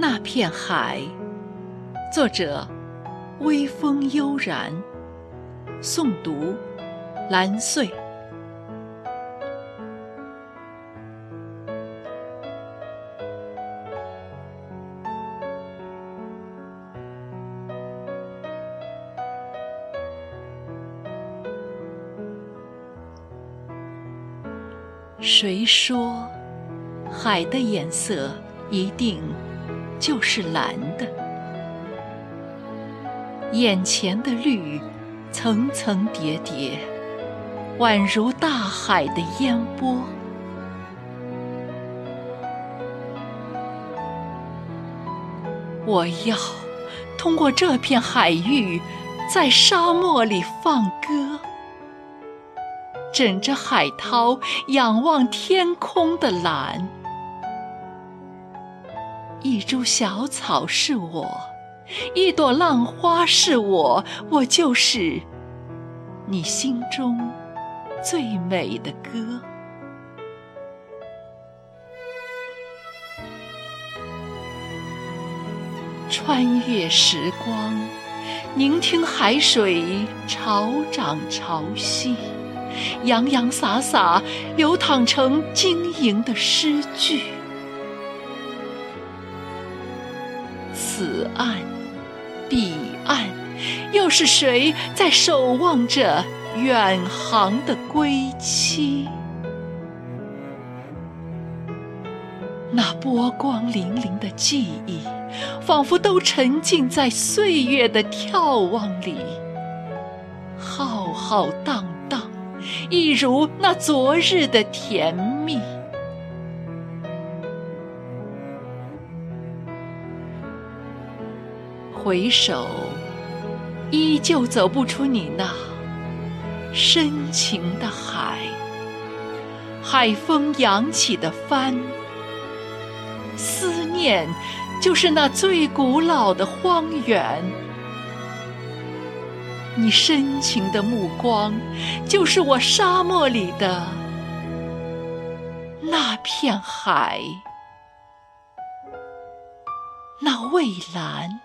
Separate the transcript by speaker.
Speaker 1: 那片海，作者：微风悠然，诵读：蓝穗。谁说海的颜色一定就是蓝的？眼前的绿层层叠叠，宛如大海的烟波。我要通过这片海域，在沙漠里放歌。枕着海涛，仰望天空的蓝。一株小草是我，一朵浪花是我，我就是你心中最美的歌。穿越时光，聆听海水潮涨潮汐。洋洋洒洒流淌成晶莹的诗句。此岸，彼岸，又是谁在守望着远航的归期？那波光粼粼的记忆，仿佛都沉浸在岁月的眺望里，浩浩荡荡。一如那昨日的甜蜜，回首，依旧走不出你那深情的海，海风扬起的帆，思念就是那最古老的荒原。你深情的目光，就是我沙漠里的那片海，那蔚蓝。